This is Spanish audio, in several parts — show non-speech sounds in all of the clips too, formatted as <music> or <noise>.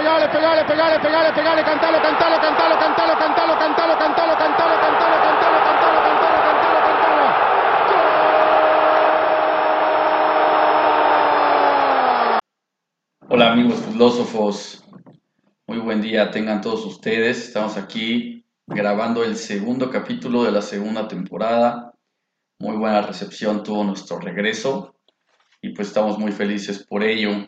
pegale, pegale, pegale, pegale, pegale, cantalo, cantalo, cantalo, cantalo, cantalo, cantalo, cantalo, cantalo, cantalo, cantalo, cantalo, cantalo, cantalo, cantalo. Hola amigos filósofos, muy buen día tengan todos ustedes. Estamos aquí grabando el segundo capítulo de la segunda temporada. Muy buena recepción tuvo nuestro regreso y pues estamos muy felices por ello.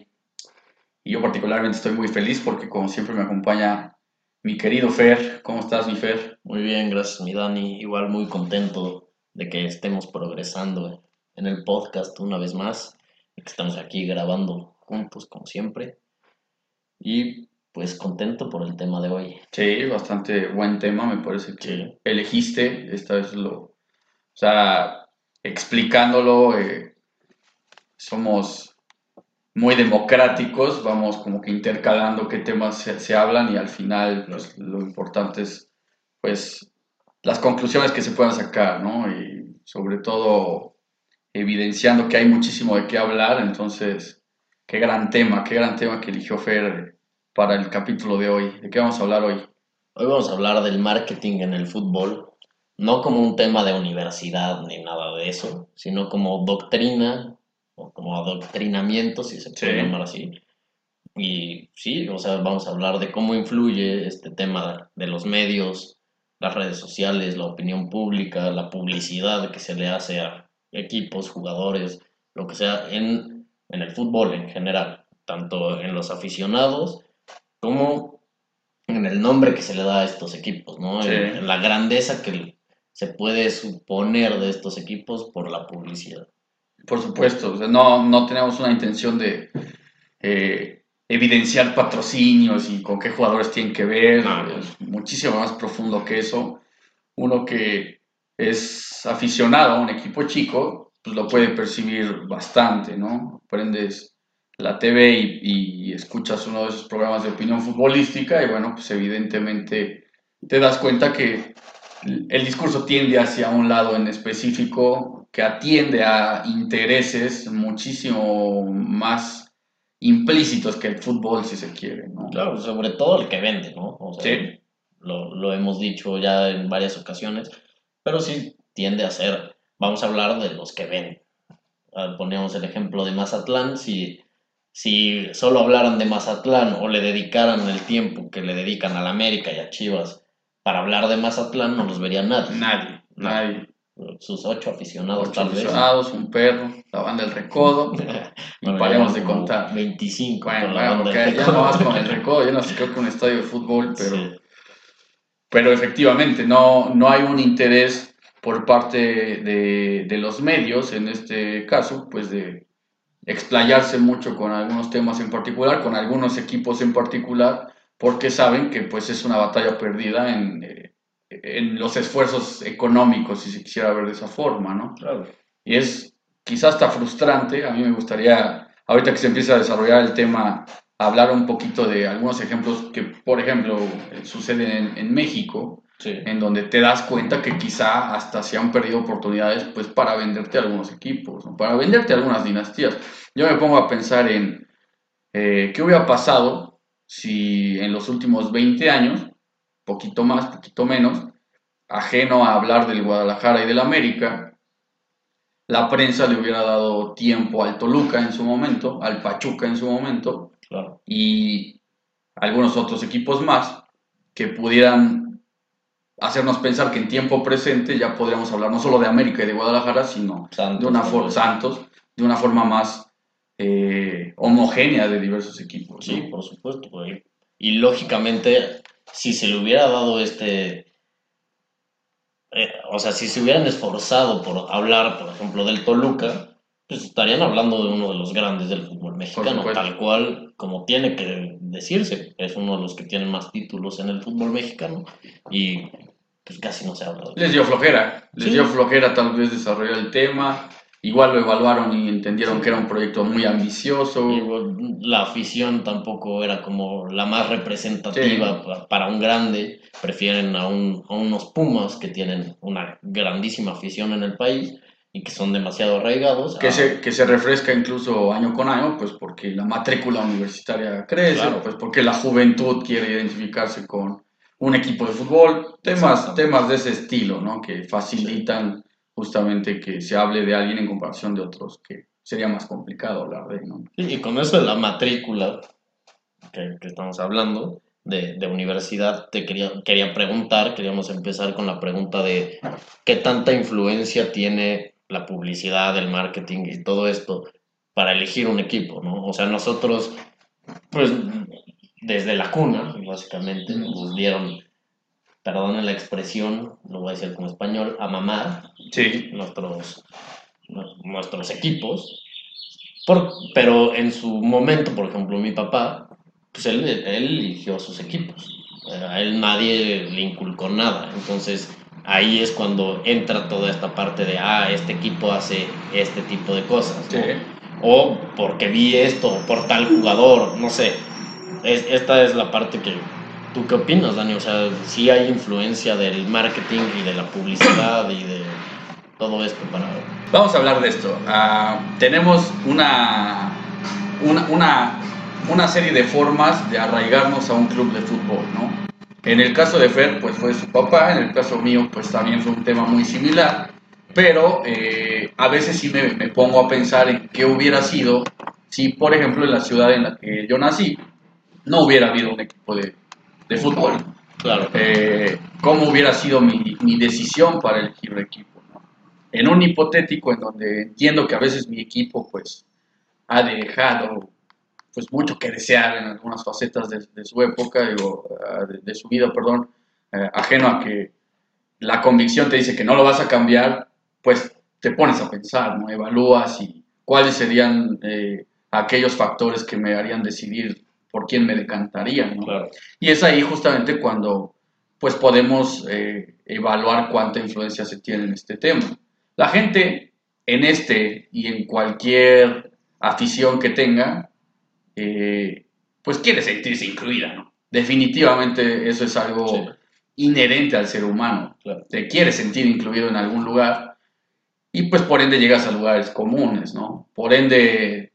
Y yo particularmente estoy muy feliz porque como siempre me acompaña mi querido Fer. ¿Cómo estás mi Fer? Muy bien, gracias mi Dani. Igual muy contento de que estemos progresando en el podcast una vez más, que estamos aquí grabando juntos como siempre. Y pues contento por el tema de hoy. Sí, bastante buen tema, me parece que Sí. elegiste, esta vez lo, o sea, explicándolo, eh, somos muy democráticos, vamos como que intercalando qué temas se, se hablan y al final pues, lo importante es pues las conclusiones que se puedan sacar, ¿no? Y sobre todo evidenciando que hay muchísimo de qué hablar, entonces, qué gran tema, qué gran tema que eligió Fer para el capítulo de hoy. ¿De qué vamos a hablar hoy? Hoy vamos a hablar del marketing en el fútbol, no como un tema de universidad ni nada de eso, sino como doctrina o como adoctrinamiento, si se puede Sí. llamar así. Y sí, o sea, vamos a hablar de cómo influye este tema de los medios, las redes sociales, la opinión pública, la publicidad que se le hace a equipos, jugadores, lo que sea, en, en el fútbol en general, tanto en los aficionados como en el nombre que se le da a estos equipos, ¿no? Sí. En, en la grandeza que se puede suponer de estos equipos por la publicidad. Por supuesto, o sea, no, no tenemos una intención de eh, evidenciar patrocinios y con qué jugadores tienen que ver, No, no. es muchísimo más profundo que eso. Uno que es aficionado a un equipo chico, pues lo puede percibir bastante, ¿no? Prendes la TV y, y escuchas uno de esos programas de opinión futbolística y bueno, pues evidentemente te das cuenta que el discurso tiende hacia un lado en específico que atiende a intereses muchísimo más implícitos que el fútbol, si se quiere, ¿no? Claro, sobre todo el que vende, ¿no? O sea, Sí. lo, lo hemos dicho ya en varias ocasiones, pero sí tiende a ser, vamos a hablar de los que venden. Poníamos el ejemplo de Mazatlán, si, si solo hablaran de Mazatlán o le dedicaran el tiempo que le dedican a la América y a Chivas para hablar de Mazatlán, no los vería nadie. Nadie, nadie. Sus ocho aficionados, Ocho tal vez. aficionados, un perro, la banda del recodo. <laughs> Y paremos de contar. 25 Bueno, con ya no vas con el recodo, ya no sé, creo que un estadio de fútbol, pero... Sí. Pero efectivamente, no, no hay un interés por parte de, de los medios, en este caso, pues de explayarse mucho con algunos temas en particular, con algunos equipos en particular, porque saben que pues es una batalla perdida en, eh, en los esfuerzos económicos, si se quisiera ver de esa forma, ¿no? Claro. Y es quizás hasta frustrante, a mí me gustaría, ahorita que se empieza a desarrollar el tema, hablar un poquito de algunos ejemplos que, por ejemplo, suceden en, en México, Sí. en donde te das cuenta que quizá hasta se han perdido oportunidades pues para venderte algunos equipos, ¿no? para venderte algunas dinastías. Yo me pongo a pensar en eh, qué hubiera pasado si en los últimos 20 años, poquito más, poquito menos, ajeno a hablar del Guadalajara y del América, la prensa le hubiera dado tiempo al Toluca en su momento, al Pachuca en su momento, Claro. y algunos otros equipos más que pudieran hacernos pensar que en tiempo presente ya podríamos hablar no solo de América y de Guadalajara, sino Santos, de una vez. Santos, de una forma más eh, homogénea de diversos equipos. ¿no? Sí, por supuesto. Y lógicamente, si se le hubiera dado este... eh, o sea, si se hubieran esforzado por hablar, por ejemplo, del Toluca, pues estarían hablando de uno de los grandes del fútbol mexicano, tal cual como tiene que decirse. Es uno de los que tienen más títulos en el fútbol mexicano y pues casi no se habla de. Les dio flojera, les Sí. dio flojera tal vez desarrollar el tema. Igual lo evaluaron y entendieron Sí. que era un proyecto muy ambicioso. Y, la afición tampoco era como la más representativa pa- para un grande. Prefieren a, un- a unos Pumas que tienen una grandísima afición en el país y que son demasiado arraigados. Que, a- se, que se refresca incluso año con año, pues porque la matrícula universitaria crece, Claro. pues porque la juventud quiere identificarse con un equipo de fútbol, temas, temas de ese estilo, ¿no? Que facilitan justamente que se hable de alguien en comparación de otros, que sería más complicado hablar de. Y con eso de la matrícula que, que estamos hablando de, de universidad, te quería, quería preguntar, queríamos empezar con la pregunta de qué tanta influencia tiene la publicidad, el marketing y todo esto para elegir un equipo, ¿no? O sea, nosotros, pues, desde la cuna, básicamente, nos dieron, perdonen la expresión, lo voy a decir como español, a mamar, Sí, nuestros, nuestros equipos. Por- pero en su momento, por ejemplo, mi papá, pues él, él eligió sus equipos. A él nadie le inculcó nada. Entonces ahí es cuando entra toda esta parte de, ah, este equipo hace este tipo de cosas. O porque vi esto, por tal jugador, no sé. Es- esta es la parte que... ¿Tú qué opinas, Dani? O sea, sí hay influencia del marketing y de la publicidad y de todo esto para... Vamos a hablar de esto. Ah, tenemos una, una, una, serie de formas de arraigarnos a un club de fútbol, ¿no? En el caso de Fer, pues fue su papá, en el caso mío, pues también fue un tema muy similar, pero eh, a veces sí me, me pongo a pensar en qué hubiera sido si, por ejemplo, en la ciudad en la que yo nací, no hubiera habido un equipo de, de fútbol. Claro. Eh, ¿Cómo hubiera sido mi, mi decisión para elegir un equipo? ¿no? En un hipotético en donde entiendo que a veces mi equipo pues ha dejado pues mucho que desear en algunas facetas de, de su época, digo, ah, de, de su vida, perdón, eh, ajeno a que la convicción te dice que no lo vas a cambiar, pues te pones a pensar, ¿no? Evalúas y cuáles serían eh, aquellos factores que me harían decidir por quién me decantaría, ¿no? Claro. Y es ahí justamente cuando pues podemos eh, evaluar cuánta influencia se tiene en este tema. La gente en este y en cualquier afición que tenga, eh, pues quiere sentirse incluida, ¿no? Definitivamente eso es algo Sí. inherente al ser humano. Claro. Te quieres sentir incluido en algún lugar y pues por ende llegas a lugares comunes, ¿no? Por ende,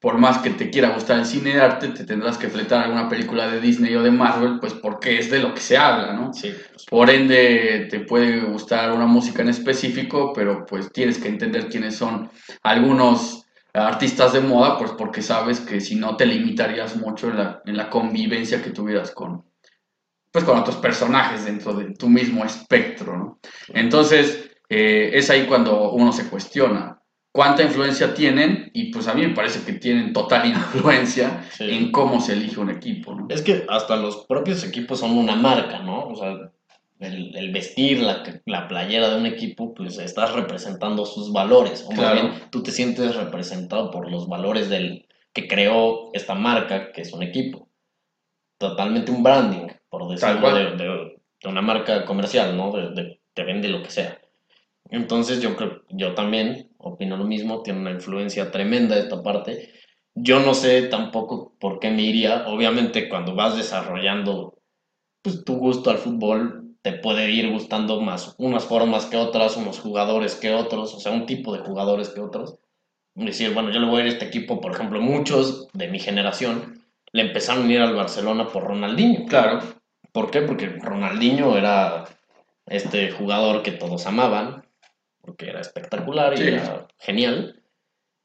por más que te quiera gustar el cine de arte, te tendrás que fletar alguna película de Disney o de Marvel, pues porque es de lo que se habla, ¿no? Sí. Por ende, te puede gustar una música en específico, pero pues tienes que entender quiénes son algunos artistas de moda, pues porque sabes que si no te limitarías mucho en la, en la convivencia que tuvieras con, pues con otros personajes dentro de tu mismo espectro, ¿no? Entonces, eh, es ahí cuando uno se cuestiona cuánta influencia tienen y pues a mí me parece que tienen total <laughs> influencia Sí. en cómo se elige un equipo, ¿no? Es que hasta los propios equipos son una marca, ¿no? O sea, el, el vestir la, la playera de un equipo, pues estás representando sus valores. O más Claro. bien, tú te sientes representado por los valores del que creó esta marca, que es un equipo. Totalmente un branding, por decirlo, de, de- de una marca comercial, ¿no? De- te vende lo que sea. Entonces yo creo, yo también opino lo mismo, tiene una influencia tremenda esta parte. Yo no sé tampoco por qué me iría. Obviamente cuando vas desarrollando pues, tu gusto al fútbol, te puede ir gustando más unas formas que otras, unos jugadores que otros, o sea, un tipo de jugadores que otros. Decir, bueno, yo le voy a ir a este equipo, por ejemplo, muchos de mi generación le empezaron a ir al Barcelona por Ronaldinho. Claro, ¿Por qué? Porque Ronaldinho era este jugador que todos amaban, porque era espectacular y Sí. era genial.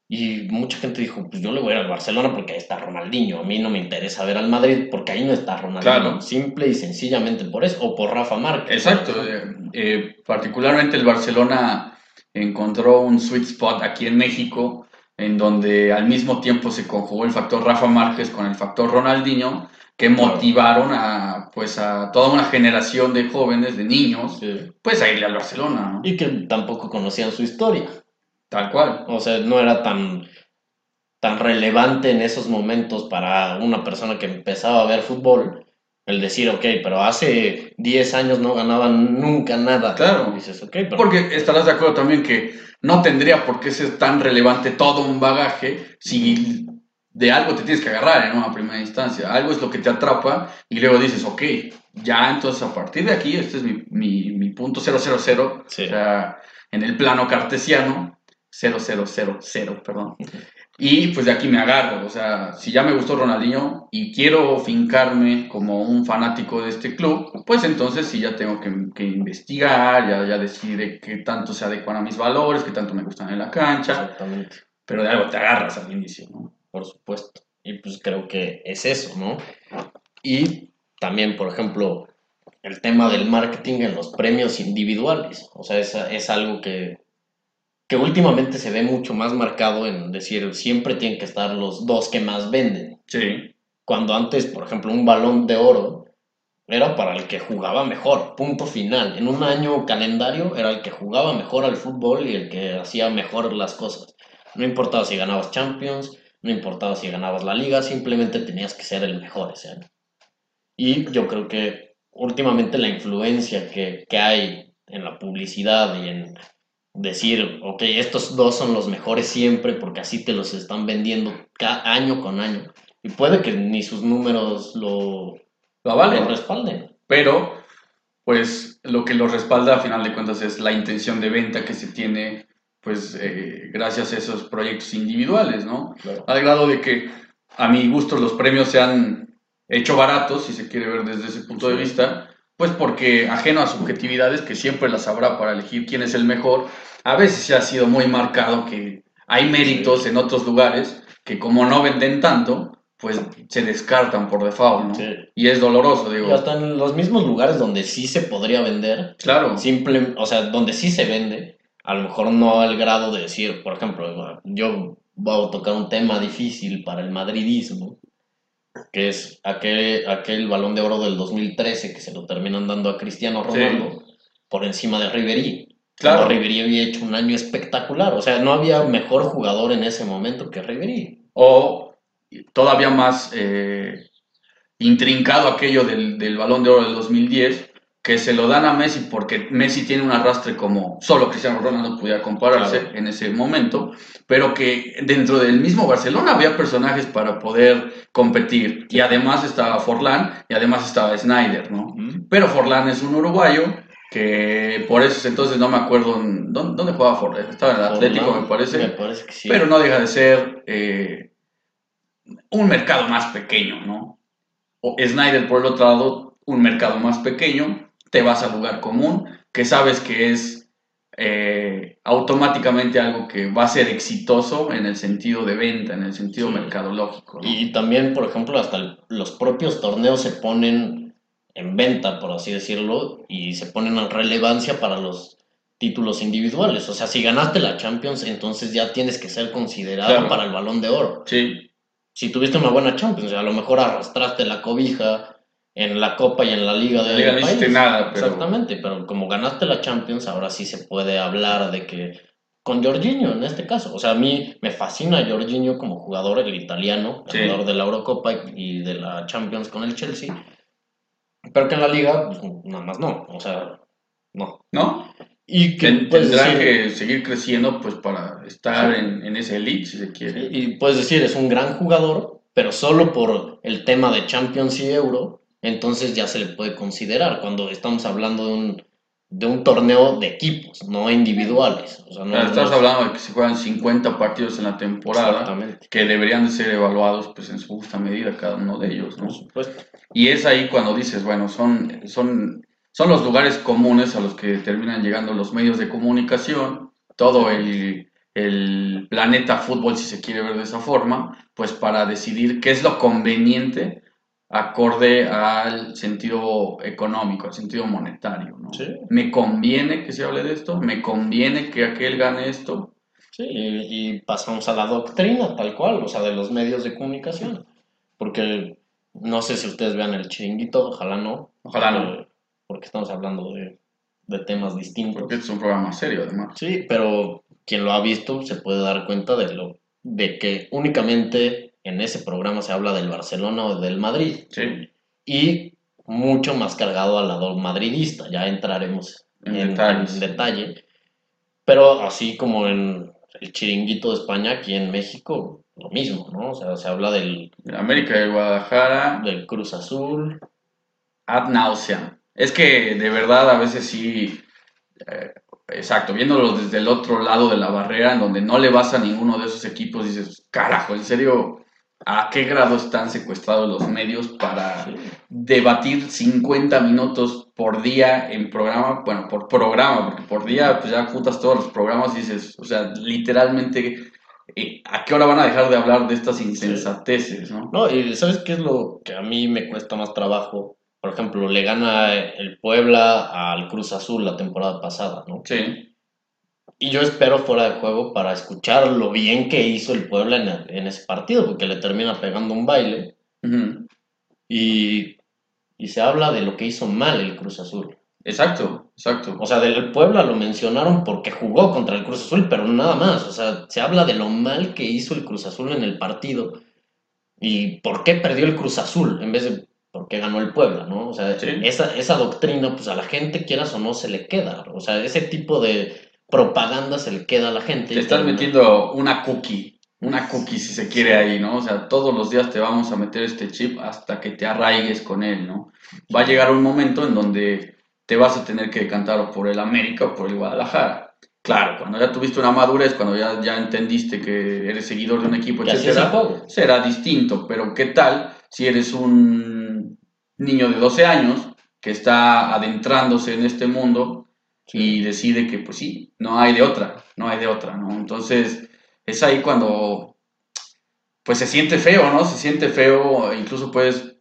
Y mucha gente dijo, pues yo le voy a ir al Barcelona porque ahí está Ronaldinho. A mí no me interesa ver al Madrid porque ahí no está Ronaldinho. Claro. Simple y sencillamente por eso. O por Rafa Márquez. Exacto. eh, eh, particularmente el Barcelona encontró un sweet spot aquí en México, en donde al mismo tiempo se conjugó el factor Rafa Márquez con el factor Ronaldinho, que motivaron a, pues, a toda una generación de jóvenes, de niños, Sí. pues a irle al Barcelona, ¿no? Y que tampoco conocían su historia. Tal cual. O sea, no era tan, tan relevante en esos momentos para una persona que empezaba a ver fútbol el decir, ok, pero hace 10 años no ganaban nunca nada. Claro. Dices, ok, pero... Porque estarás de acuerdo también que no tendría por qué ser tan relevante todo un bagaje si de algo te tienes que agarrar en una primera instancia. Algo es lo que te atrapa y luego dices, ok, ya entonces a partir de aquí, este es mi, mi, mi punto 000. Sí. O sea, en el plano cartesiano, 0, 0, 0, 0, perdón. Y pues de aquí me agarro, o sea, si ya me gustó Ronaldinho y quiero fincarme como un fanático de este club, pues entonces sí ya tengo que, que investigar, ya, ya decidir qué tanto se adecuan a mis valores, qué tanto me gustan en la cancha, Exactamente. pero de algo te agarras al inicio, ¿no? Por supuesto. Y pues creo que es eso, ¿no? Y también, por ejemplo, el tema del marketing en los premios individuales. O sea, es, es algo que, que últimamente se ve mucho más marcado en decir, siempre tienen que estar los dos que más venden. Sí, Cuando antes, por ejemplo, un balón de oro era para el que jugaba mejor, punto final. En un año calendario era el que jugaba mejor al fútbol y el que hacía mejor las cosas. No importaba si ganabas Champions, no importaba si ganabas la liga, simplemente tenías que ser el mejor ese año. Y yo creo que últimamente la influencia que, que hay en la publicidad y en decir, ok, estos dos son los mejores siempre porque así te los están vendiendo ca- año con año. Y puede que ni sus números lo, lo vale. lo respalden. pero pues lo que lo respalda a final de cuentas es la intención de venta que se tiene pues eh, gracias a esos proyectos individuales, ¿no? Al grado de que a mi gusto los premios se han hecho baratos, si se quiere ver desde ese punto de Sí. vista, pues porque ajeno a subjetividades que siempre las habrá para elegir quién es el mejor, a veces se ha sido muy marcado que hay méritos en otros lugares que como no venden tanto, pues se descartan por default, ¿no? Sí. Y es doloroso, digo. Y hasta en los mismos lugares donde sí se podría vender, Claro. simple, o sea, donde sí se vende, a lo mejor no al grado de decir, por ejemplo, yo voy a tocar un tema difícil para el madridismo, que es aquel, aquel balón de oro del 2013 que se lo terminan dando a Cristiano Sí. Ronaldo por encima de Ribery. Claro. Ribery había hecho un año espectacular, o sea, no había mejor jugador en ese momento que Ribery. O todavía más eh, intrincado aquello del, del balón de oro del 2010, que se lo dan a Messi porque Messi tiene un arrastre como solo Cristiano Ronaldo pudiera compararse Claro. en ese momento, pero que dentro del mismo Barcelona había personajes para poder competir. Y además estaba Forlán y además estaba Snyder, ¿no? Pero Forlán es un uruguayo que por eso entonces no me acuerdo en- dónde, dónde jugaba Forlán. Estaba en el Atlético, Forlán, me parece. Me parece que sí. Pero no deja de ser eh, un mercado más pequeño, ¿no? O Snyder, por el otro lado, un mercado más pequeño, te vas al lugar común, que sabes que es eh, automáticamente algo que va a ser exitoso en el sentido de venta, en el sentido Sí. mercadológico. ¿no? Y también, por ejemplo, hasta el- los propios torneos se ponen en venta, por así decirlo, y se ponen en relevancia para los títulos individuales. O sea, si ganaste la Champions, entonces ya tienes que ser considerado Claro. para el balón de oro. Sí, Si tuviste una buena Champions, a lo mejor arrastraste la cobija en la Copa y en la Liga de la liga no hiciste país. nada, pero Exactamente, pero como ganaste la Champions, ahora sí se puede hablar de que con Jorginho en este caso, o sea, a mí me fascina Jorginho como jugador, el italiano, Sí. ganador de la Eurocopa y de la Champions con el Chelsea, pero que en la liga, pues, nada más no, o sea, no. ¿no? Y que Ten- puedes Tendrán decir, que seguir creciendo pues para estar Sí. en, en ese elite, si se quiere. y puedes decir, es un gran jugador, pero solo por el tema de Champions y Euro, entonces ya se le puede considerar cuando estamos hablando de un, de un torneo de equipos, no individuales. O sea, no, no- hablando de que se juegan 50 partidos en la temporada. Que deberían de ser evaluados pues en su justa medida cada uno de ellos, ¿no? por supuesto. Y es ahí cuando dices, bueno, son, son, son los lugares comunes a los que terminan llegando los medios de comunicación, todo el, el planeta fútbol, si se quiere ver de esa forma, pues para decidir qué es lo conveniente acorde al sentido económico, al sentido monetario, ¿no? Sí. Me conviene que se hable de esto, me conviene que aquel gane esto, Sí, y, y pasamos a la doctrina, tal cual, o sea, de los medios de comunicación. Porque no sé si ustedes vean el chiringuito, ojalá no. Ojalá no. porque- Porque estamos hablando de, de temas distintos. porque es un programa serio además. Sí, pero quien lo ha visto se puede dar cuenta de lo de que únicamente en ese programa se habla del Barcelona o del Madrid Sí, y mucho más cargado al lado madridista. Ya entraremos En en, detalles. en detalle. Pero así como en el chiringuito de España, aquí en México, lo mismo, ¿no? O sea, se habla del, América de Guadalajara, del Cruz Azul. ad nauseam. Es que de verdad a veces sí, eh, exacto, viéndolo desde el otro lado de la barrera, en donde no le vas a ninguno de esos equipos, dices, carajo, en serio, ¿a qué grado están secuestrados los medios para debatir 50 minutos por día en programa? Bueno, por programa, porque por día pues ya juntas todos los programas y dices, o sea, literalmente eh, ¿a qué hora van a dejar de hablar de estas insensateces? ¿no? No, y ¿sabes qué es lo que a mí me cuesta más trabajo? Por ejemplo, le gana el Puebla al Cruz Azul la temporada pasada, ¿no? Sí. Y yo espero fuera de juego para escuchar lo bien que hizo el Puebla en, en ese partido, porque le termina pegando un baile. Y, y se habla de lo que hizo mal el Cruz Azul. Exacto, exacto. O sea, del Puebla lo mencionaron porque jugó contra el Cruz Azul, pero nada más. O sea, se habla de lo mal que hizo el Cruz Azul en el partido y por qué perdió el Cruz Azul en vez de por qué ganó el Puebla, ¿no? O sea, Sí. esa, esa doctrina, pues a la gente, quieras o no, se le queda. O sea, ese tipo de propaganda se le queda a la gente. Te estás metiendo una cookie, una cookie si se quiere ahí, ¿no? O sea, todos los días te vamos a meter este chip hasta que te arraigues con él, ¿no? Va a llegar un momento en donde te vas a tener que decantar por el América o por el Guadalajara. Claro, cuando ya tuviste una madurez, cuando ya, ya entendiste que eres seguidor de un equipo, etcétera, será distinto, pero ¿qué tal si eres un niño de 12 años que está adentrándose en este mundo y decide que pues sí, no hay de otra, no hay de otra, ¿no? Entonces es ahí cuando pues se siente feo, ¿no? Se siente feo, incluso puedes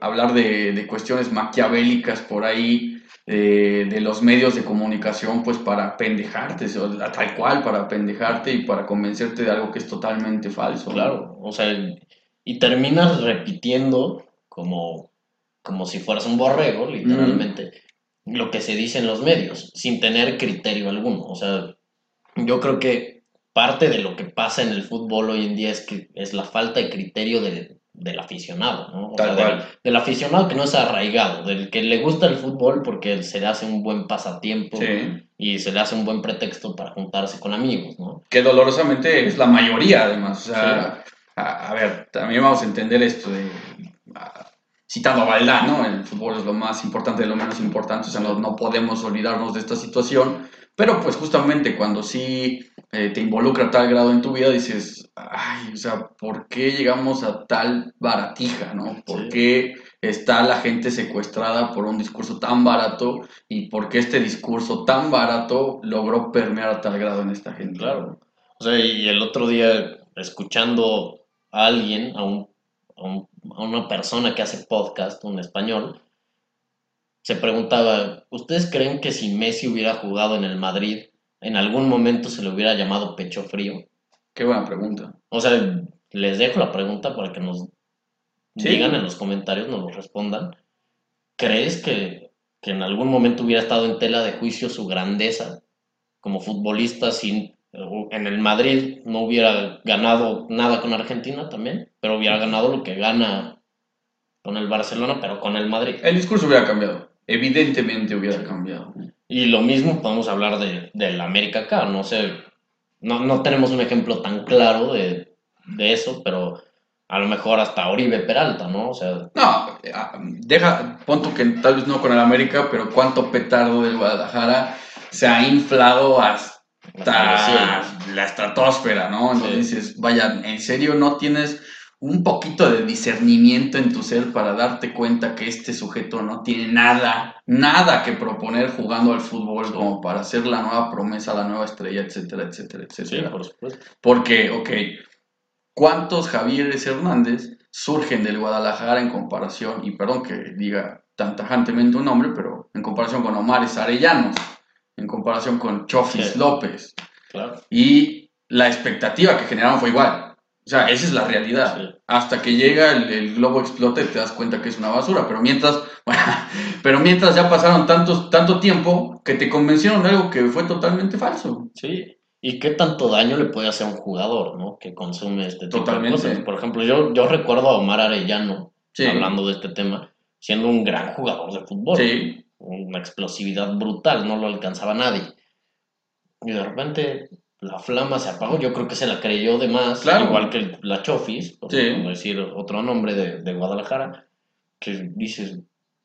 hablar de, de cuestiones maquiavélicas por ahí, de, de los medios de comunicación, pues para pendejarte, tal cual, para pendejarte y para convencerte de algo que es totalmente falso. Claro, o sea, y terminas repitiendo como, como si fueras un borrego, literalmente, lo que se dice en los medios, sin tener criterio alguno. O sea, yo creo que parte de lo que pasa en el fútbol hoy en día es que es la falta de criterio de- del aficionado, ¿no? O Tal sea, del, del aficionado que no es arraigado, del que le gusta el fútbol porque se le hace un buen pasatiempo Sí. y se le hace un buen pretexto para juntarse con amigos, ¿no? que dolorosamente es la mayoría además. O sea, a, a ver, también vamos a entender esto de, citando a Valdán, ¿no? El fútbol es lo más importante de lo menos importante, o sea, no, no podemos olvidarnos de esta situación, pero pues justamente cuando sí eh, te involucra a tal grado en tu vida, dices, ay, o sea, ¿por qué llegamos a tal baratija, ¿no? ¿Por Sí. qué está la gente secuestrada por un discurso tan barato y por qué este discurso tan barato logró permear a tal grado en esta gente? Claro. O sea, y el otro día, escuchando a alguien, a, un, a, un- a una persona que hace podcast, un español, se preguntaba, ¿ustedes creen que si Messi hubiera jugado en el Madrid, en algún momento se le hubiera llamado pecho frío? Qué buena pregunta. O sea, les dejo la pregunta para que nos Sí. digan en los comentarios, nos lo respondan. ¿Crees que, que en algún momento hubiera estado en tela de juicio su grandeza como futbolista sin en el Madrid no hubiera ganado nada con Argentina también, pero hubiera ganado lo que gana con el Barcelona, pero con el Madrid. El discurso hubiera cambiado. Evidentemente hubiera cambiado. Y lo mismo podemos hablar de, del América acá, no sé, no, no tenemos un ejemplo tan claro de, de eso, pero a lo mejor hasta Oribe Peralta, ¿no? O sea, No, ah, deja, punto que tal vez no con el América, pero cuánto petardo del Guadalajara se ha inflado hasta cielos. la estratosfera, ¿no? Entonces Sí. dices, vaya, ¿en serio no tienes un poquito de discernimiento en tu ser para darte cuenta que este sujeto no tiene nada, nada que proponer jugando al fútbol como para ser la nueva promesa, la nueva estrella, etcétera, etcétera, Sí, etcétera? por supuesto. Porque, ok, ¿cuántos Javieres Hernández surgen del Guadalajara en comparación, y perdón que diga tan tajantemente un nombre, pero en comparación con Omares Arellanos, en comparación con Chofis Sí. López, Claro. y la expectativa que generaron fue igual. O sea, esa es la realidad. Sí. Hasta que llega el, el globo explota y te das cuenta que es una basura. Pero mientras, <laughs> pero mientras ya pasaron tantos, tanto tiempo que te convencieron de algo que fue totalmente falso. Sí. ¿Y qué tanto daño le puede hacer a un jugador, ¿no? Que consume este tipo Totalmente. de cosas. Por ejemplo, yo, yo recuerdo a Omar Arellano, Sí. hablando de este tema, siendo un gran jugador de fútbol. Sí, Una explosividad brutal, no lo alcanzaba nadie. Y de repente la flama se apagó. Yo creo que se la creyó de más, Claro. igual que la Chofis, por Sí. decir otro nombre de, de Guadalajara, que dices,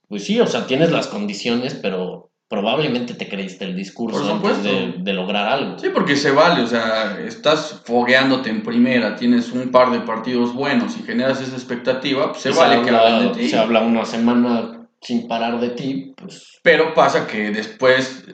pues sí, o sea, tienes las condiciones, pero probablemente te creíste el discurso antes de, de lograr algo. Sí, porque se vale, o sea, estás fogueándote en primera, tienes un par de partidos buenos y generas esa expectativa, pues se Y vale que habla, de ti. se habla una semana sin parar de ti, pues Pero pasa que después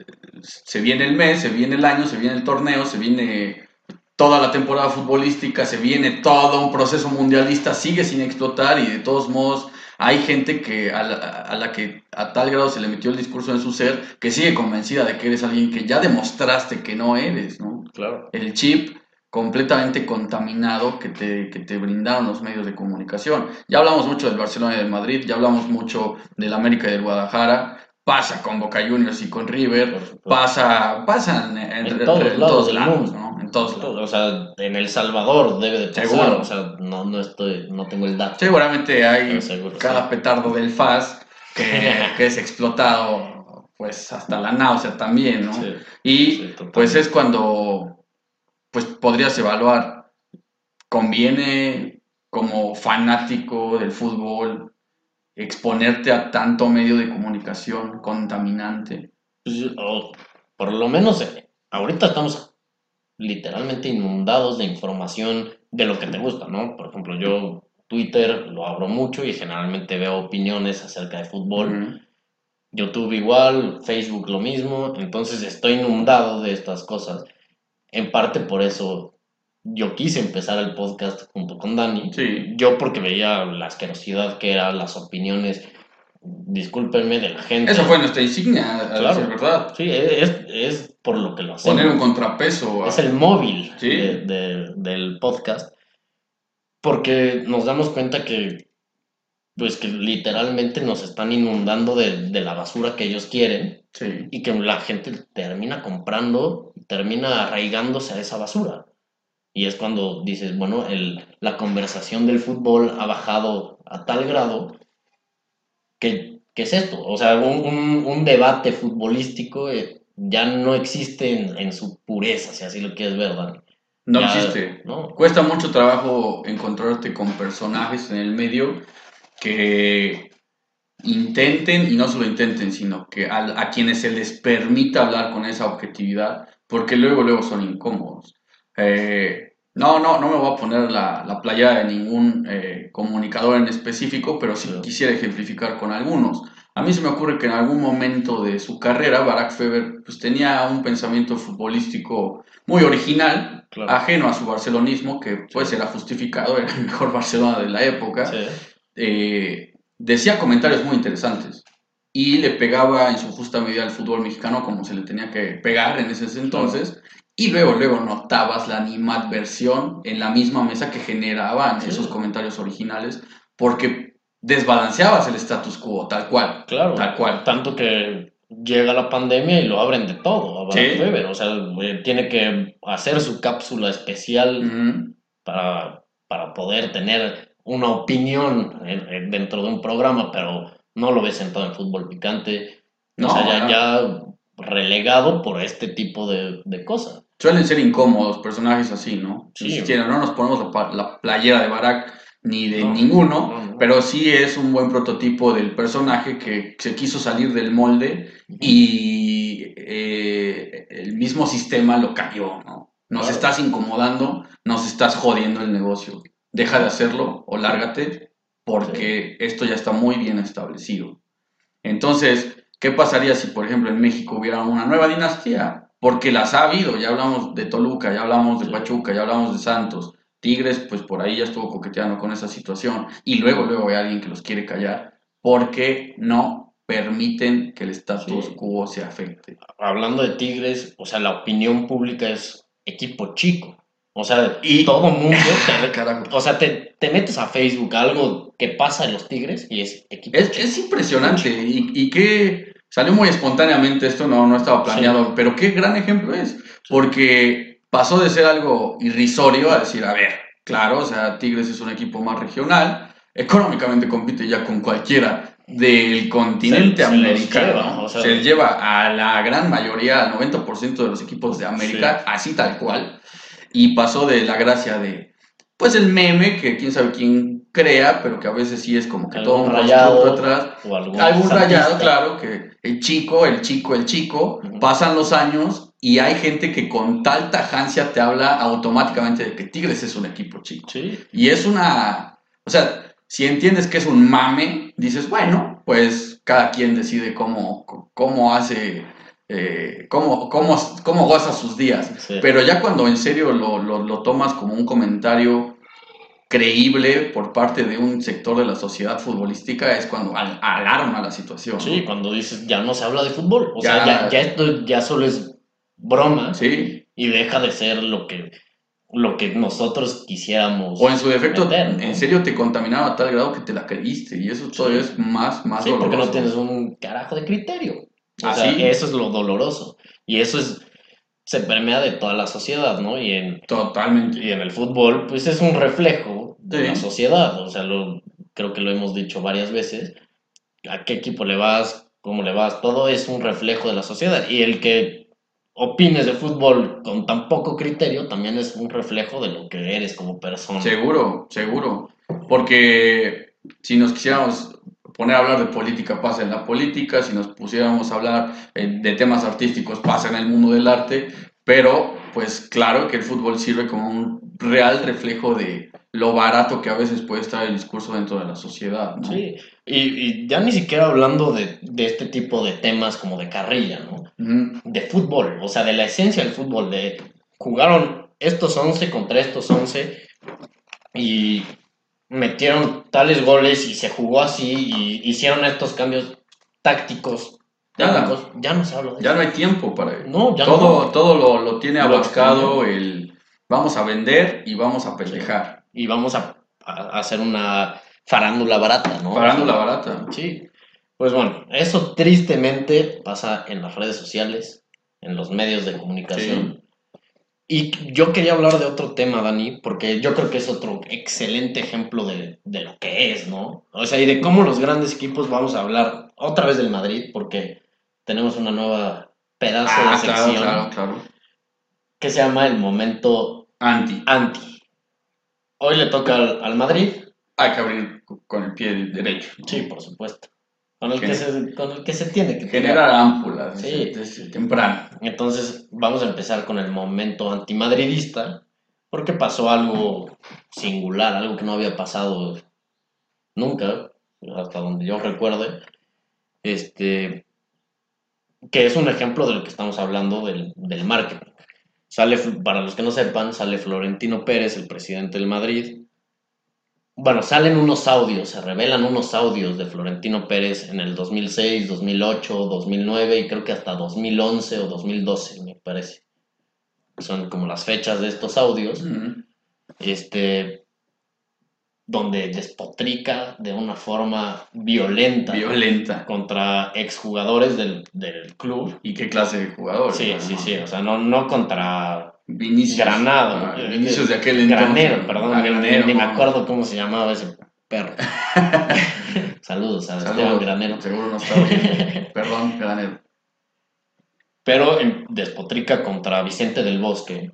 se viene el mes, se viene el año, se viene el torneo, se viene toda la temporada futbolística, se viene todo un proceso mundialista, sigue sin explotar y de todos modos hay gente que a la, a la que a tal grado se le metió el discurso en su ser que sigue convencida de que eres alguien que ya demostraste que no eres, ¿no? claro. el chip completamente contaminado que te, que te brindaron los medios de comunicación. Ya hablamos mucho del Barcelona y del Madrid, ya hablamos mucho del América y del Guadalajara, pasa con Boca Juniors y con River, pasa, pasa en, todos en lados todos. ¿no? En todos lados. O sea, en El Salvador debe de pasar. Seguro. O sea, no, no estoy, no tengo el dato. Seguramente hay seguro, cada sí. petardo del FAS que, <laughs> que es explotado pues hasta la náusea también, ¿no? Sí, Y sí, pues es cuando pues podrías evaluar, conviene como fanático del fútbol exponerte a tanto medio de comunicación contaminante. Pues, por lo menos eh, ahorita estamos literalmente inundados de información de lo que te gusta, ¿no? Por ejemplo, yo Twitter lo abro mucho y generalmente veo opiniones acerca de fútbol. YouTube igual, Facebook lo mismo, entonces estoy inundado de estas cosas. En parte por eso yo quise empezar el podcast junto con Dani. Sí. Yo porque veía la asquerosidad que eran las opiniones, discúlpenme, de la gente. Esa fue nuestra insignia, a Claro. decir verdad. Sí, es, es por lo que lo hacemos. Poner un contrapeso. a- Es el móvil Sí. de- de- del podcast. Porque nos damos cuenta que, pues que literalmente nos están inundando de, de la basura que ellos quieren Sí. y que la gente termina comprando, termina arraigándose a esa basura. Y es cuando dices, bueno, el, la conversación del fútbol ha bajado a tal grado que, ¿qué es esto? O sea, un, un- un debate futbolístico eh, ya no existe en, en su pureza, si así lo quieres ver, Dani. No Ya, existe. ¿no? Cuesta mucho trabajo encontrarte con personajes en el medio que intenten, y no solo intenten, sino que a, a quienes se les permita hablar con esa objetividad, porque luego, luego son incómodos. Eh, no, no, no me voy a poner la, la playa de ningún eh, comunicador en específico, pero sí quisiera ejemplificar con algunos. A mí se me ocurre que en algún momento de su carrera, Barack Feber pues, tenía un pensamiento futbolístico muy original, Claro. ajeno a su barcelonismo, que pues era justificado, era el mejor <laughs> Barcelona de la época, Sí. eh, decía comentarios muy interesantes y le pegaba en su justa medida al fútbol mexicano como se le tenía que pegar en ese entonces. Y luego, luego notabas la animadversión en la misma mesa que generaban Sí. esos comentarios originales, porque desbalanceabas el status quo, tal cual. Claro. Tal cual. Tanto que llega la pandemia y lo abren de todo Sí. Feber. O sea, eh, tiene que hacer su cápsula especial para, para poder tener una opinión en- en- dentro de un programa, pero no lo ves sentado en fútbol picante. No, o sea, ya, ya relegado por este tipo de, de cosas. Suelen ser incómodos personajes así, ¿no? Sí. Ni siquiera no nos ponemos la, playera de Barack ni de No, ninguno, no, no. pero sí es un buen prototipo del personaje que se quiso salir del molde y eh, el mismo sistema lo cayó, ¿no? Nos Claro. estás incomodando, nos estás jodiendo el negocio. Deja de hacerlo o lárgate porque esto ya está muy bien establecido. Entonces, ¿qué pasaría si, por ejemplo, en México hubiera una nueva dinastía? Porque las ha habido, ya hablamos de Toluca, ya hablamos de. Pachuca, ya hablamos de Santos. Tigres, pues por ahí ya estuvo coqueteando con esa situación. Y luego, luego hay alguien que los quiere callar porque no permiten que el status Sí. quo se afecte. Hablando de Tigres, o sea, la opinión pública es equipo chico. O sea, Y- todo mundo <laughs> te. O sea, te, te metes a Facebook algo que pasa en los Tigres y es equipo Es, es impresionante y, y que salió muy espontáneamente esto, no, no estaba planeado, pero qué gran ejemplo es, porque pasó de ser algo irrisorio a decir, a ver, claro, o sea, Tigres es un equipo más regional, económicamente compite ya con cualquiera del continente Se- se americano, lleva, o sea- se lleva a la gran mayoría, al 90% de los equipos de América, así tal cual, y pasó de la gracia de, pues el meme, que quién sabe quién crea, pero que a veces sí es como que todo un rayado, atrás. O algún, Algún rayado, claro, que el chico, el chico, el chico, pasan los años y hay gente que con tal tajancia te habla automáticamente de que Tigres es un equipo chico. Sí, Y es una, o sea, si entiendes que es un mame, dices, bueno, pues cada quien decide cómo, cómo hace, eh, cómo, cómo, cómo goza sus días. sí. Pero ya cuando en serio lo, lo, lo tomas como un comentario creíble por parte de un sector de la sociedad futbolística, es cuando al- alarma la situación. ¿no? Sí, cuando dices ya no se habla de fútbol. O Ya. sea, ya, ya esto ya solo es broma Sí. y deja de ser lo que, lo que nosotros quisiéramos. O en su defecto, meter, ¿no? en serio te contaminaba a tal grado que te la creíste y eso todavía es más, más Sí, porque no tienes un carajo de criterio. O Ah, sea, sí. eso es lo doloroso. Y eso es se permea de toda la sociedad, ¿no? Y en, Totalmente. y en el fútbol, pues es un reflejo de Sí. la sociedad. O sea, lo, creo que lo hemos dicho varias veces. ¿A qué equipo le vas? ¿Cómo le vas? Todo es un reflejo de la sociedad. Y el que opines de fútbol con tan poco criterio también es un reflejo de lo que eres como persona. Seguro, seguro. Porque si nos quisiéramos poner a hablar de política, pasa en la política. Si nos pusiéramos a hablar eh, de temas artísticos, pasa en el mundo del arte. Pero, pues claro que el fútbol sirve como un real reflejo de lo barato que a veces puede estar el discurso dentro de la sociedad. ¿no? Sí, y, y ya ni siquiera hablando de, de este tipo de temas como de carrilla, ¿no? De fútbol, o sea, de la esencia del fútbol, de jugaron estos 11 contra estos 11 y metieron tales goles y se jugó así y hicieron estos cambios tácticos, Ya. tácticos, ya no se habla de Ya eso. no hay tiempo para ello. No, ya todo no. todo lo, lo tiene abarcado el vamos a vender y vamos a pendejar. Y vamos a, a hacer una farándula barata, ¿no? Parando la barata. Sí. Pues bueno, eso tristemente pasa en las redes sociales, en los medios de comunicación. Y yo quería hablar de otro tema, Dani, porque yo creo que es otro excelente ejemplo de, de lo que es, ¿no? O sea, y de cómo los grandes equipos, vamos a hablar otra vez del Madrid, porque tenemos una nueva pedazo Ah, de claro, sección claro, claro. que se llama el momento Anti. anti. Hoy le toca al, al Madrid, Hay que abrir con el pie derecho. sí, por supuesto, con el, que se, con el que se tiene que Generar ámpulas Sí. desde temprano. Entonces vamos a empezar con el momento antimadridista, porque pasó algo singular, algo que no había pasado nunca, hasta donde yo recuerde, este, que es un ejemplo de lo que estamos hablando del, del marketing. Sale, para los que no sepan, sale Florentino Pérez, el presidente del Madrid. Bueno, salen unos audios, se revelan unos audios de Florentino Pérez en el 2006, 2008, 2009 y creo que hasta 2011 o 2012, me parece. Son como las fechas de estos audios, este, donde despotrica de una forma violenta Violenta. contra exjugadores del, del club. ¿Y qué clase de jugador? Sí, sí, sí, o sea, no, no contra Vinicius. Granado. Ah, Vinicius de aquel entonces. Granero, perdón, Ah, Granero, ni, me acuerdo cómo se llamaba ese perro. <laughs> Saludos a Esteban. Granero. Seguro no está bien. <laughs> Perdón, Granero. Pero en- despotrica contra Vicente del Bosque,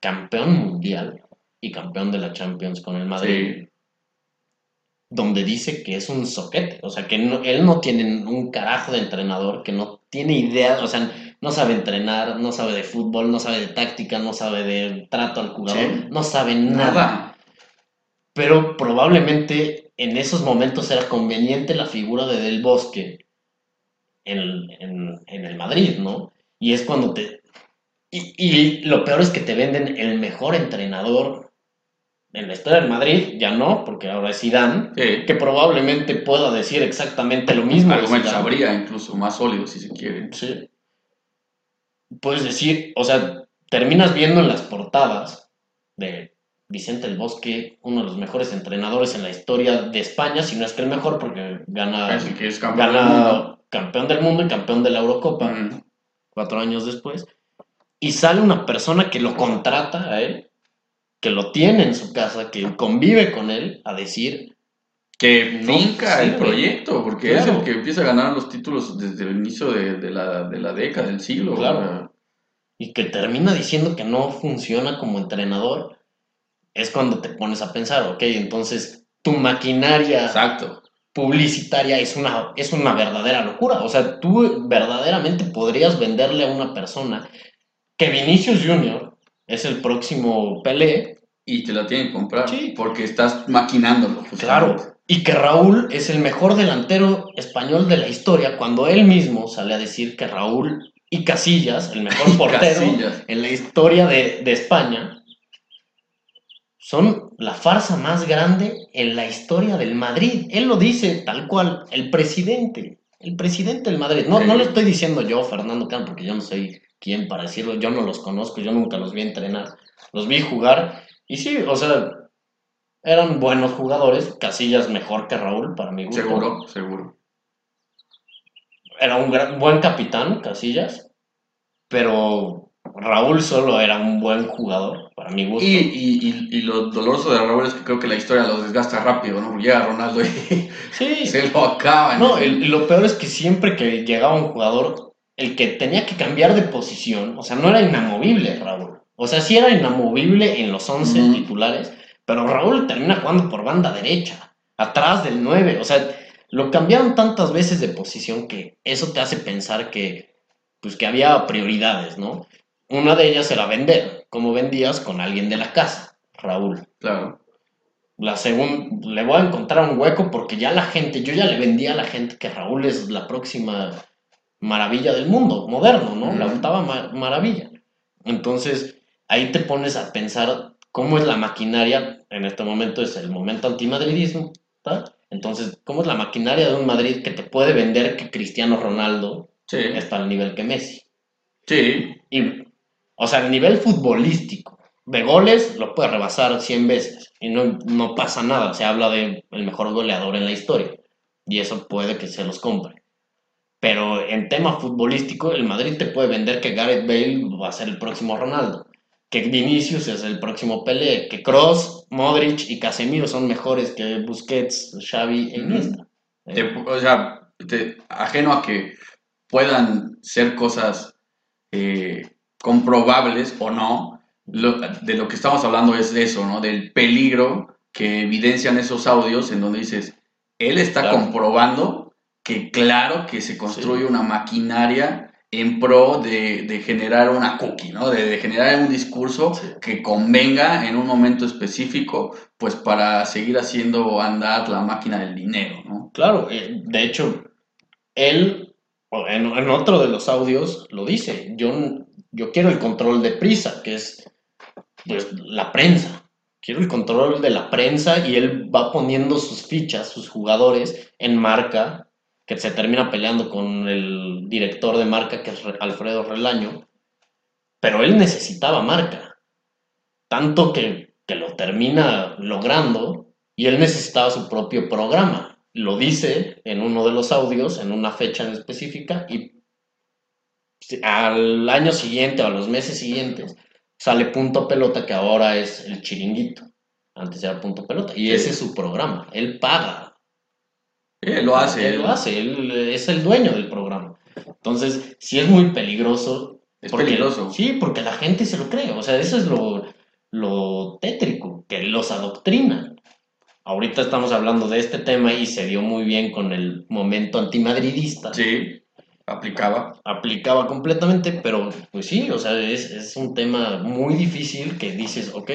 campeón mundial y campeón de la Champions con el Madrid, Sí. donde dice que es un soquete, o sea, que no- él no tiene un carajo de entrenador, que no tiene idea, o sea, no sabe entrenar, no sabe de fútbol, no sabe de táctica, no sabe de trato al jugador, Sí. no sabe nada. Nada. Pero probablemente en esos momentos era conveniente la figura de Del Bosque en, en- en el Madrid, ¿no? Y es cuando te... Y, y lo peor es que te venden el mejor entrenador en la historia del Madrid, ya no, porque ahora es Zidane, Sí. que probablemente pueda decir exactamente lo mismo. Argumentos habría incluso más sólidos si se quiere. Sí. Puedes decir, o sea, terminas viendo en las portadas de Vicente el Bosque, uno de los mejores entrenadores en la historia de España, si no es que el mejor, porque gana, que es campeón del gana mundo. campeón del mundo y campeón de la Eurocopa, cuatro años después. Y sale una persona que lo contrata a él, que lo tiene en su casa, que convive con él, a decir, Que finca el sirve. proyecto, porque es el que empieza a ganar los títulos desde el inicio de, de la, de la década, del siglo. Claro. o sea, y que termina diciendo que no funciona como entrenador. es cuando te pones a pensar, ok, entonces tu maquinaria Exacto. publicitaria es una, es una verdadera locura. O sea, tú verdaderamente podrías venderle a una persona que Vinicius Jr. es el próximo Pelé, Y te la tienen que comprar. Sí. Porque estás maquinándolo. justamente. claro, y que Raúl es el mejor delantero español de la historia, cuando él mismo sale a decir que Raúl y Casillas, el mejor <laughs> portero Casillas. en la historia de, de España, son la farsa más grande en la historia del Madrid. Él lo dice tal cual, el presidente, el presidente del Madrid. No, no lo estoy diciendo yo, Fernando Can, porque yo no soy quien para decirlo, yo no los conozco, yo nunca los vi entrenar, los vi jugar, y sí, o sea, eran buenos jugadores, Casillas mejor que Raúl, para mi gusto. Seguro, seguro. Era un gran- buen capitán, Casillas, pero Raúl solo era un buen jugador, para mi gusto. Y, y, y, y lo doloroso de Raúl es que creo que la historia lo desgasta rápido, ¿no? Llega Ronaldo y <laughs> sí, se lo acaba. No, el- lo peor es que siempre que llegaba un jugador, el que tenía que cambiar de posición, o sea, no era inamovible Raúl. O sea, sí era inamovible en los 11 Ujú. titulares, pero Raúl termina jugando por banda derecha, atrás del 9. O sea, lo cambiaron tantas veces de posición que eso te hace pensar que, pues, que había prioridades, ¿no? Una de ellas era vender, como vendías con alguien de la casa, Raúl. Claro. La segunda, le voy a encontrar un hueco porque ya la gente, yo ya le vendí a la gente que Raúl es la próxima maravilla del mundo, moderno, ¿no? La octava ma- maravilla. Entonces, ahí te pones a pensar cómo es la maquinaria, en este momento es el momento antimadridismo, ¿tá? Entonces, ¿cómo es la maquinaria de un Madrid que te puede vender que Cristiano Ronaldo Sí. está al nivel que Messi? Sí. Y, o sea, a nivel futbolístico, de goles lo puede rebasar 100 veces y no, no pasa nada. Se habla de el mejor goleador en la historia y eso puede que se los compre. Pero en tema futbolístico, el Madrid te puede vender que Gareth Bale va a ser el próximo Ronaldo, que Vinicius es el próximo Pelé, que Kroos, Modric y Casemiro son mejores que Busquets, Xavi e Iniesta. Te- o sea, te- ajeno a que puedan ser cosas eh, comprobables o no, lo- de lo que estamos hablando es de eso, ¿no? Del peligro que evidencian esos audios en donde dices, él está Claro. comprobando que claro que se construye una maquinaria en pro de, de generar una cookie, ¿no? De, de generar un discurso Sí. que convenga en un momento específico, pues para seguir haciendo andar la máquina del dinero, ¿no? Claro, eh, de hecho, él en, en otro de los audios lo dice, yo, yo quiero el control de prisa, que es pues, la prensa. Quiero el control de la prensa y él va poniendo sus fichas, sus jugadores en marca, que se termina peleando con el director de marca, que es Re- Alfredo Relaño, pero él necesitaba marca, tanto que, que lo termina logrando y él necesitaba su propio programa. Lo dice en uno de los audios, en una fecha en específica, y al año siguiente o a los meses siguientes sale Punto Pelota, que ahora es el chiringuito. Antes era Punto Pelota. Y ese es su programa. Él paga. Él lo hace. Él lo hace. Él es el dueño del programa. Entonces, sí es muy peligroso. Es porque- peligroso. Sí, porque la gente se lo cree. O sea, eso es lo, lo tétrico, que los adoctrinan. Ahorita estamos hablando de este tema y se dio muy bien con el momento antimadridista. Sí, aplicaba. Aplicaba completamente, pero pues sí, o sea, es, es un tema muy difícil que dices, ok,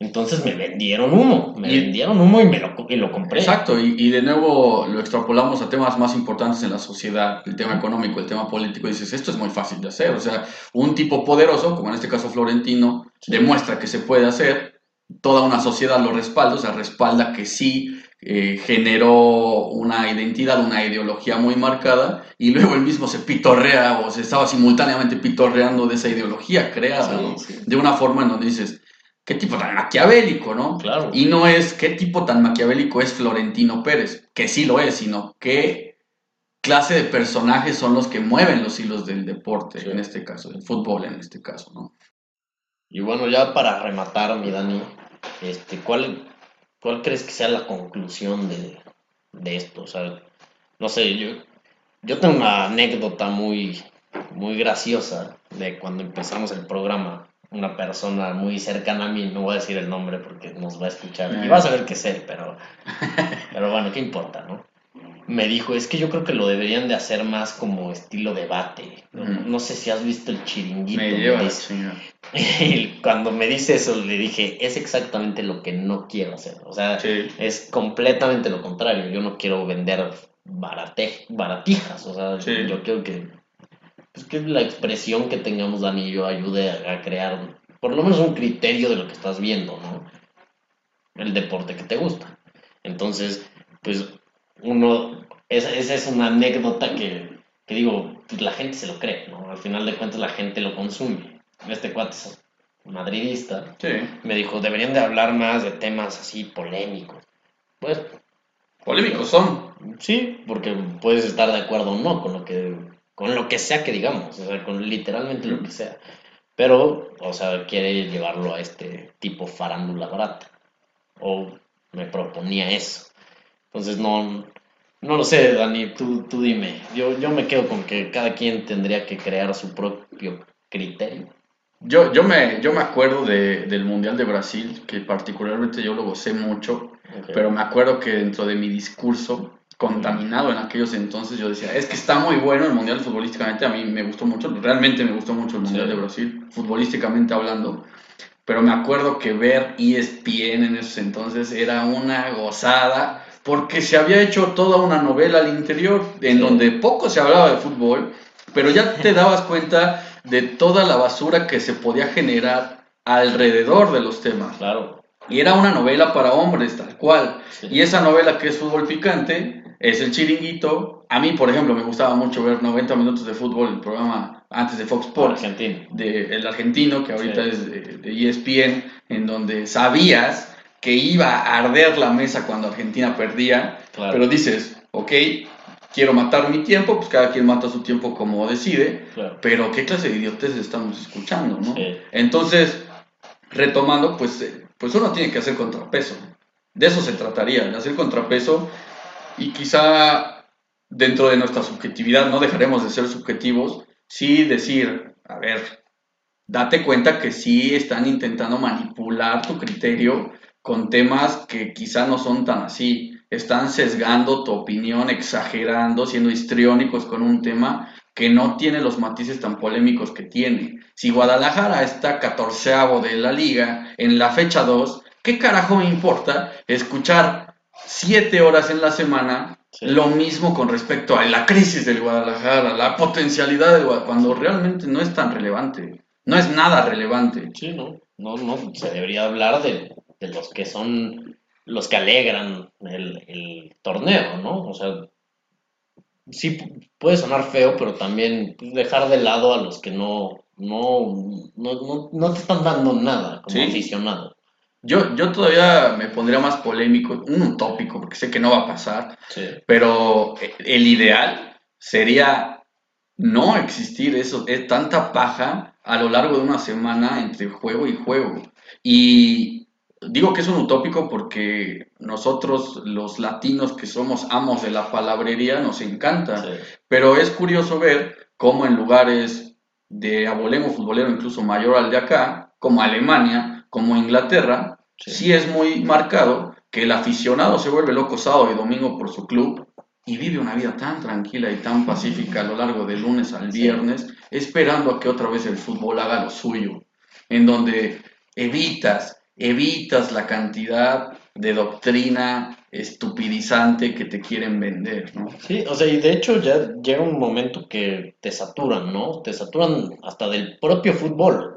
entonces me vendieron humo, me Y- vendieron humo y, me lo, y lo compré. Exacto, y, y de nuevo lo extrapolamos a temas más importantes en la sociedad, el tema económico, el tema político, y dices, esto es muy fácil de hacer. O sea, un tipo poderoso, como en este caso Florentino, demuestra que se puede hacer, toda una sociedad lo respalda, o sea, respalda que sí eh, generó una identidad, una ideología muy marcada, y luego él mismo se pitorrea o se estaba simultáneamente pitorreando de esa ideología creada, Sí, ¿no? sí. De una forma en donde dices, qué tipo tan maquiavélico, ¿no? Claro. Y no es qué tipo tan maquiavélico es Florentino Pérez, que sí lo es, sino qué clase de personajes son los que mueven los hilos del deporte, Sí. en este caso, del fútbol en este caso, ¿no? Y bueno, ya para rematar, mi Dani, este, ¿cuál, cuál crees que sea la conclusión de, de esto? O sea, no sé, yo, yo tengo una anécdota muy, muy graciosa de cuando empezamos el programa una persona muy cercana a mí, no voy a decir el nombre porque nos va a escuchar y va a saber que es él, pero, pero bueno, ¿qué importa, no? Me dijo, es que yo creo que lo deberían de hacer más como estilo debate. No, Mm. no sé si has visto el chiringuito. Me lleva dice. <laughs> Y cuando me dice eso, le dije, es exactamente lo que no quiero hacer. O sea, Sí. es completamente lo contrario. Yo no quiero vender barate- baratijas. O sea, Sí. yo quiero que, pues, que la expresión que tengamos Dani y yo ayude a, a crear por lo menos un criterio de lo que estás viendo, ¿no? El deporte que te gusta. Entonces, pues uno, esa, esa es una anécdota que, que digo, pues, la gente se lo cree, ¿no? Al final de cuentas la gente lo consume. Este cuate es madridista, Sí. me dijo, deberían de hablar más de temas así polémicos. Pues Polémicos son. sí, porque puedes estar de acuerdo o no con lo que, con lo que sea que digamos, o sea, con literalmente lo que sea. Pero, o sea, quiere llevarlo a este tipo farándula barata. O me proponía eso. Entonces no, no lo sé, Dani, tú, tú dime. Yo, yo me quedo con que cada quien tendría que crear su propio criterio. Yo, yo, me, yo me acuerdo de- del Mundial de Brasil, que particularmente yo lo gocé mucho, pero me acuerdo que dentro de mi discurso, contaminado en aquellos entonces, yo decía, es que está muy bueno el Mundial futbolísticamente, a mí me gustó mucho, realmente me gustó mucho el Mundial Sí. de Brasil, futbolísticamente hablando, pero me acuerdo que ver ESPN en esos entonces era una gozada, porque se había hecho toda una novela al interior, en Sí. donde poco se hablaba de fútbol, pero ya te <laughs> dabas cuenta de toda la basura que se podía generar alrededor de los temas. Claro. Y era una novela para hombres, tal cual. Sí. Y esa novela que es fútbol picante, es el chiringuito. A mí, por ejemplo, me gustaba mucho ver 90 minutos de fútbol, el programa antes de Fox Por Sports, Argentina. de el argentino, que ahorita Sí. es de, de E ESPN, en donde sabías que iba a arder la mesa cuando Argentina perdía, Claro. pero dices, ok, quiero matar mi tiempo, pues cada quien mata su tiempo como decide, Claro. pero qué clase de idiotes estamos escuchando, ¿no? Sí. Entonces, retomando, pues, eh, pues uno tiene que hacer contrapeso. De eso se trataría, de hacer contrapeso y quizá dentro de nuestra subjetividad no dejaremos de ser subjetivos, sí decir, a ver, date cuenta que sí están intentando manipular tu criterio con temas que quizá no son tan así. Están sesgando tu opinión, exagerando, siendo histriónicos con un tema que no tiene los matices tan polémicos que tiene. Si Guadalajara está catorceavo de la liga en la fecha 2, ¿qué carajo me importa escuchar siete horas en la semana Sí. lo mismo con respecto a la crisis del Guadalajara, la potencialidad del Guadalajara, cuando realmente no es tan relevante, no es nada relevante. Sí, no, no, no, se debería hablar de, de los que son los que alegran el, el torneo, ¿no? O sea, sí pu- puede sonar feo, pero también pues, dejar de lado a los que no, no, no, no, no te están dando nada como Sí. aficionado. Yo, yo todavía me pondría más polémico, un utópico, porque sé que no va a pasar, Sí, pero el ideal sería no existir eso, es tanta paja a lo largo de una semana entre juego y juego. Y digo que es un utópico porque nosotros los latinos que somos amos de la palabrería nos encanta, sí, pero es curioso ver cómo en lugares de abolemo futbolero incluso mayor al de acá, como Alemania, como Inglaterra, Sí. sí es muy marcado que el aficionado se vuelve loco sábado y domingo por su club y vive una vida tan tranquila y tan pacífica a lo largo del lunes al Sí. viernes, esperando a que otra vez el fútbol haga lo suyo, en donde evitas, evitas la cantidad de doctrina estupidizante que te quieren vender, ¿no? Sí, o sea, y de hecho ya llega un momento que te saturan, ¿no? Te saturan hasta del propio fútbol,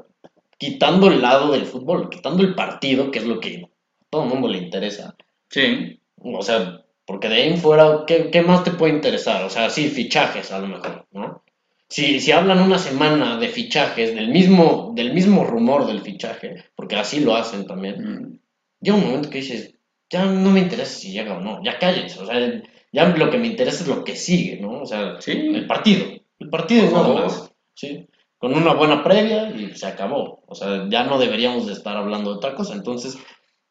quitando el lado del fútbol, quitando el partido, que es lo que a todo el mundo le interesa. Sí, O sea, porque de ahí en fuera, ¿qué, qué más te puede interesar? O sea, sí, fichajes a lo mejor, ¿no? Si, si hablan una semana de fichajes, del mismo, del mismo rumor del fichaje, porque así lo hacen también, mm, llega un momento que dices, ya no me interesa si llega o no, ya calles, o sea, ya lo que me interesa es lo que sigue, ¿no? O sea, sí, el partido, el partido es nada más, ¿sí? Con una buena previa y se acabó, o sea, ya no deberíamos de estar hablando de otra cosa, entonces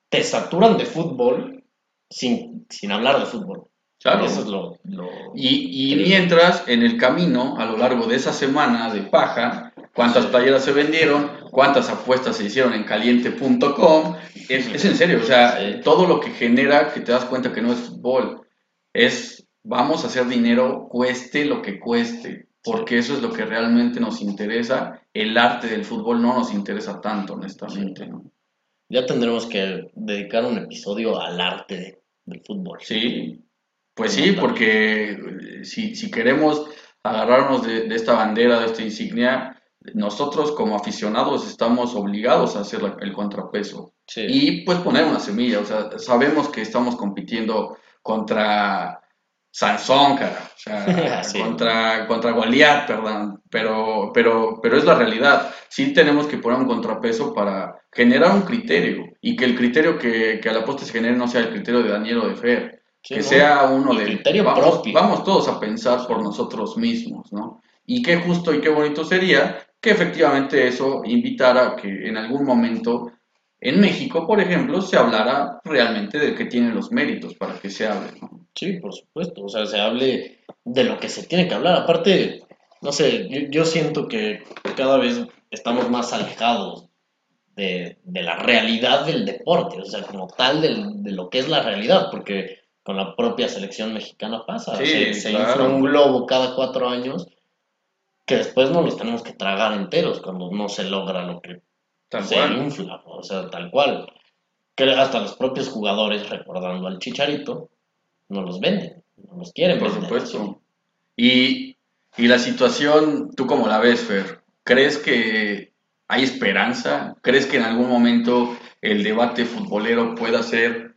te saturan de fútbol sin, sin hablar de fútbol. claro. Eso es lo... lo- Y, y mientras en el camino, a lo largo de esa semana de paja, cuántas playeras se vendieron, cuántas apuestas se hicieron en caliente.com. Es, es en serio, o sea, Sí. todo lo que genera que te das cuenta que no es fútbol, es vamos a hacer dinero cueste lo que cueste, porque eso es lo que realmente nos interesa. El arte del fútbol no nos interesa tanto, honestamente, ¿no? Ya tendremos que dedicar un episodio al arte de- del fútbol. Sí, pues sí, porque eh, si, si queremos agarrarnos de, de esta bandera, de esta insignia, nosotros como aficionados estamos obligados a hacer la- el contrapeso Sí. y pues poner una semilla, o sea, sabemos que estamos compitiendo contra Sansón, cara, o sea, <laughs> Sí. contra, contra Goliat, perdón, pero, pero, pero es la realidad. Sí tenemos que poner un contrapeso para generar un criterio y que el criterio que, que a la postre se genere no sea el criterio de Daniel o de Fer, Sí, que ¿no? sea uno de criterio vamos, propio. vamos todos a pensar por nosotros mismos, ¿no? Y qué justo y qué bonito sería que efectivamente eso invitara a que en algún momento en México, por ejemplo, se hablara realmente de que tienen los méritos para que se hable, ¿no? Sí, por supuesto. O sea, se hable de lo que se tiene que hablar. Aparte, no sé, yo, yo siento que cada vez estamos más alejados de, de la realidad del deporte, o sea, como tal del- de lo que es la realidad, porque con la propia selección mexicana pasa. Sí, se se claro. infla un globo cada cuatro años que después no los tenemos que tragar enteros cuando no se logra lo que Tal se cual. infla, o sea, tal cual. Que hasta los propios jugadores, recordando al Chicharito, no los venden, no los quieren Por vender. supuesto. Y, y la situación, ¿tú cómo la ves, Fer? ¿Crees que hay esperanza? ¿Crees que en algún momento el debate futbolero pueda ser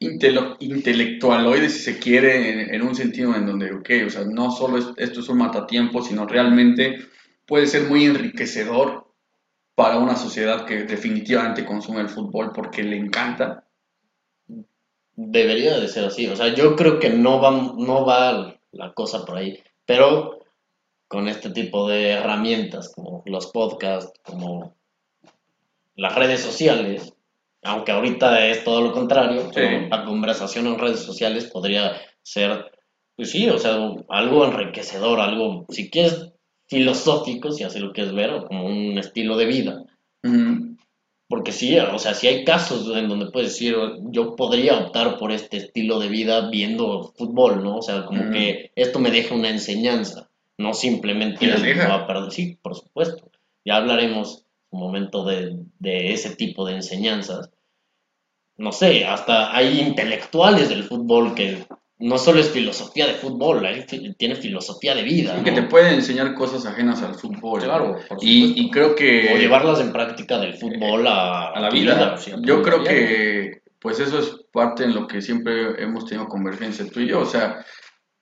intelo- intelectualoide, si se quiere, en, en un sentido en donde, ok, o sea, no solo es- esto es un matatiempo, sino realmente puede ser muy enriquecedor para una sociedad que definitivamente consume el fútbol porque le encanta? Debería de ser así, o sea, yo creo que no va, no va la cosa por ahí, pero con este tipo de herramientas como los podcasts, como las redes sociales, aunque ahorita es todo lo contrario, la conversación en redes sociales podría ser, pues sí, o sea, algo enriquecedor, algo, si quieres, filosófico, si así lo quieres ver, o como un estilo de vida. Ujú. Porque sí, o sea, si hay casos en donde puedes decir, yo podría optar por este estilo de vida viendo fútbol, ¿no? O sea, como Ujú. que esto me deja una enseñanza, no simplemente va a perder. Sí, por supuesto. Ya hablaremos un momento de, de ese tipo de enseñanzas. No sé, hasta hay intelectuales del fútbol que no solo es filosofía de fútbol, fi- tiene filosofía de vida, Que ¿no? te pueden enseñar cosas ajenas al fútbol. Claro, por Y, creo que... O llevarlas en práctica del fútbol a, a la vida. o sea, a tu Yo creo vida que pues eso es parte en lo que siempre hemos tenido convergencia tú y yo. O sea,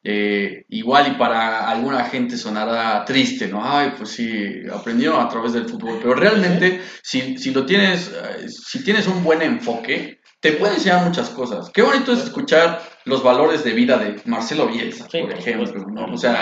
eh, igual y para alguna gente sonará triste, ¿no? Ay, pues sí, aprendieron a través del fútbol. Pero realmente, si, si lo tienes, eh, si tienes un buen enfoque, te puede enseñar muchas cosas. Qué bonito es escuchar los valores de vida de Marcelo Bielsa, Sí, por ejemplo. ¿no? O sea,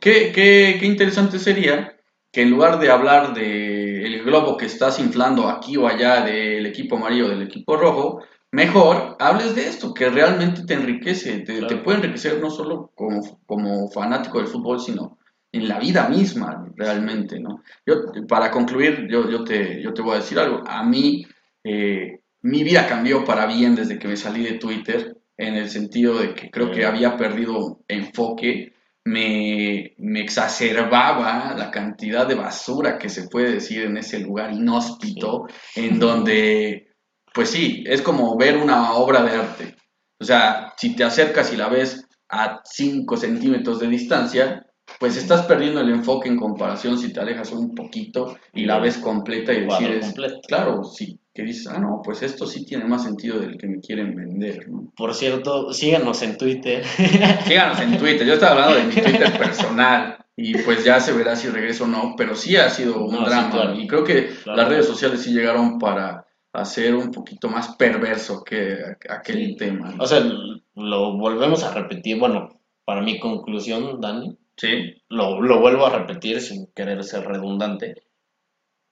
qué, qué, qué interesante sería que en lugar de hablar de el globo que estás inflando aquí o allá del equipo amarillo o del equipo rojo, mejor hables de esto, que realmente te enriquece, te, Claro. te puede enriquecer no solo como, como fanático del fútbol, sino en la vida misma, realmente, ¿no? Yo, para concluir, yo, yo, te, yo te voy a decir algo. A mí, eh, mi vida cambió para bien desde que me salí de Twitter, en el sentido de que creo que había perdido enfoque, me, me exacerbaba la cantidad de basura que se puede decir en ese lugar inhóspito, en donde, pues sí, es como ver una obra de arte. O sea, si te acercas y la ves a 5 centímetros de distancia, pues estás perdiendo el enfoque en comparación si te alejas un poquito y la ves completa y decides, claro, sí, que dices, ah, no, pues esto sí tiene más sentido del que me quieren vender, ¿no? Por cierto, síganos en Twitter. <laughs> Síganos en Twitter, yo estaba hablando de mi Twitter <laughs> personal y pues ya se verá si regreso o no, pero sí ha sido un No, sí, drama claro. y creo que Claro. las redes sociales sí llegaron para hacer un poquito más perverso que aquel Sí. tema. ¿no? O sea, lo volvemos a repetir. Bueno, para mi conclusión, Dani, Sí, lo, lo vuelvo a repetir sin querer ser redundante.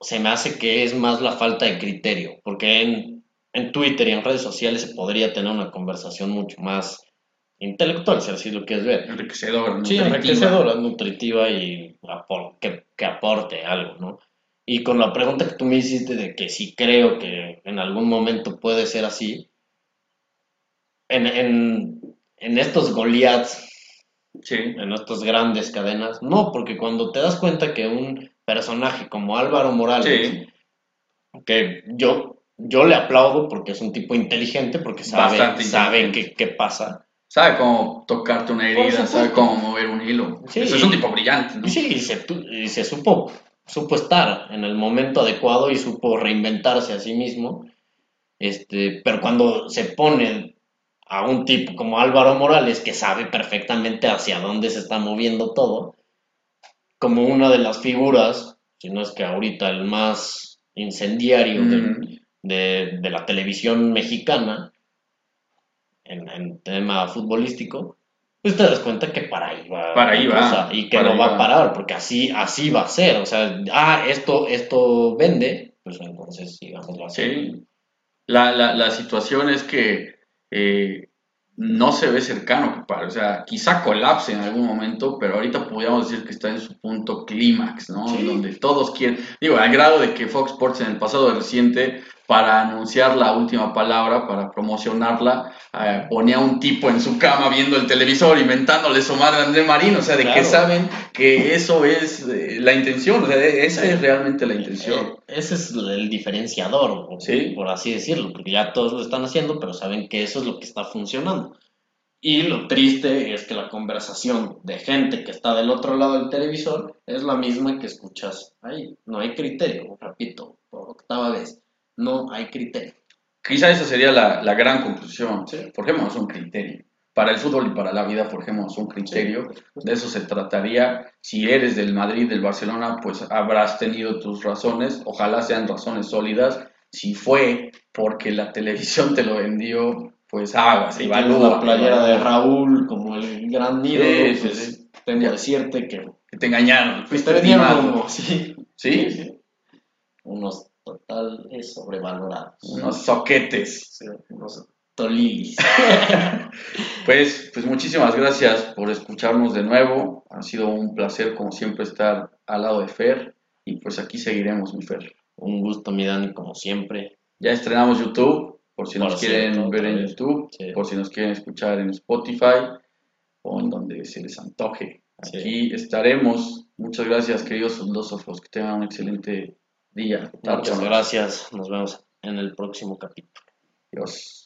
Se me hace que es más la falta de criterio, porque en, en Twitter y en redes sociales se podría tener una conversación mucho más intelectual, si así lo quieres ver. Enriquecedora. Sí, nutritiva. enriquecedora, nutritiva y apor- que, que aporte algo, ¿no? Y con la pregunta que tú me hiciste de que si creo que en algún momento puede ser así, en, en, en estos Goliaths, Sí. en estas grandes cadenas, no, porque cuando te das cuenta que un personaje como Álvaro Morales, Sí. que yo, yo le aplaudo porque es un tipo inteligente, porque sabe, Bastante sabe inteligente. qué, qué pasa. Sabe cómo tocarte una herida, sabe cómo mover un hilo. Sí. Eso es un tipo brillante, ¿no? Sí, y se, y se supo, supo estar en el momento adecuado y supo reinventarse a sí mismo. Este, pero cuando se pone a un tipo como Álvaro Morales, que sabe perfectamente hacia dónde se está moviendo todo, como una de las figuras, si no es que ahorita el más incendiario de, Mm. de- de la televisión mexicana en, en tema futbolístico, pues te das cuenta que para ahí va. Para ahí va, cosa, y que no va a parar, porque así, así va a ser. O sea, ah, esto, esto vende, pues entonces sigámoslo así. Sí. La, la, la situación es que eh, no se ve cercano que pare. O sea, quizá colapse en algún momento, pero ahorita podríamos decir que está en su punto clímax, ¿no? Sí. Donde todos quieren. Digo, al grado de que Fox Sports en el pasado reciente, para anunciar la última palabra, para promocionarla, eh, ponía un tipo en su cama viendo el televisor, inventándole su madre André Marín. O sea, de que Claro. saben que eso es eh, la intención. O sea, esa Sí. es realmente la intención. Eh, ese es el diferenciador, por, Sí. por así decirlo, porque ya todos lo están haciendo, pero saben que eso es lo que está funcionando. Y lo triste es que la conversación de gente que está del otro lado del televisor es la misma que escuchas ahí. No hay criterio, repito, por octava vez. No hay criterio. Quizá esa sería la, la gran conclusión. Sí. Forjemos un criterio. Para el fútbol y para la vida forjemos un criterio. De eso se trataría. Si eres del Madrid, del Barcelona, pues habrás tenido tus razones. Ojalá sean razones sólidas. Si fue porque la televisión te lo vendió, pues hagas, tienes evalúa. la playera de. Raúl como el gran ídolo, Sí, pues tengo que decirte que Que te engañaron. pues te vendieron sí. ¿Sí? Unos totales sobrevalorados. Unos soquetes. Sí, unos tolilis. <laughs> Pues, pues muchísimas gracias por escucharnos de nuevo. Ha sido un placer, como siempre, estar al lado de Fer. Y pues aquí seguiremos, mi Fer. Un gusto, mi Dani, como siempre. Ya estrenamos YouTube, por si nos quieren cierto, ver en. YouTube, Sí. por si nos quieren escuchar en Spotify o en donde se les antoje. Sí. Aquí estaremos. Muchas gracias, queridos filósofos. Que tengan un excelente día. Muchas gracias. Nos vemos en el próximo capítulo. Adiós.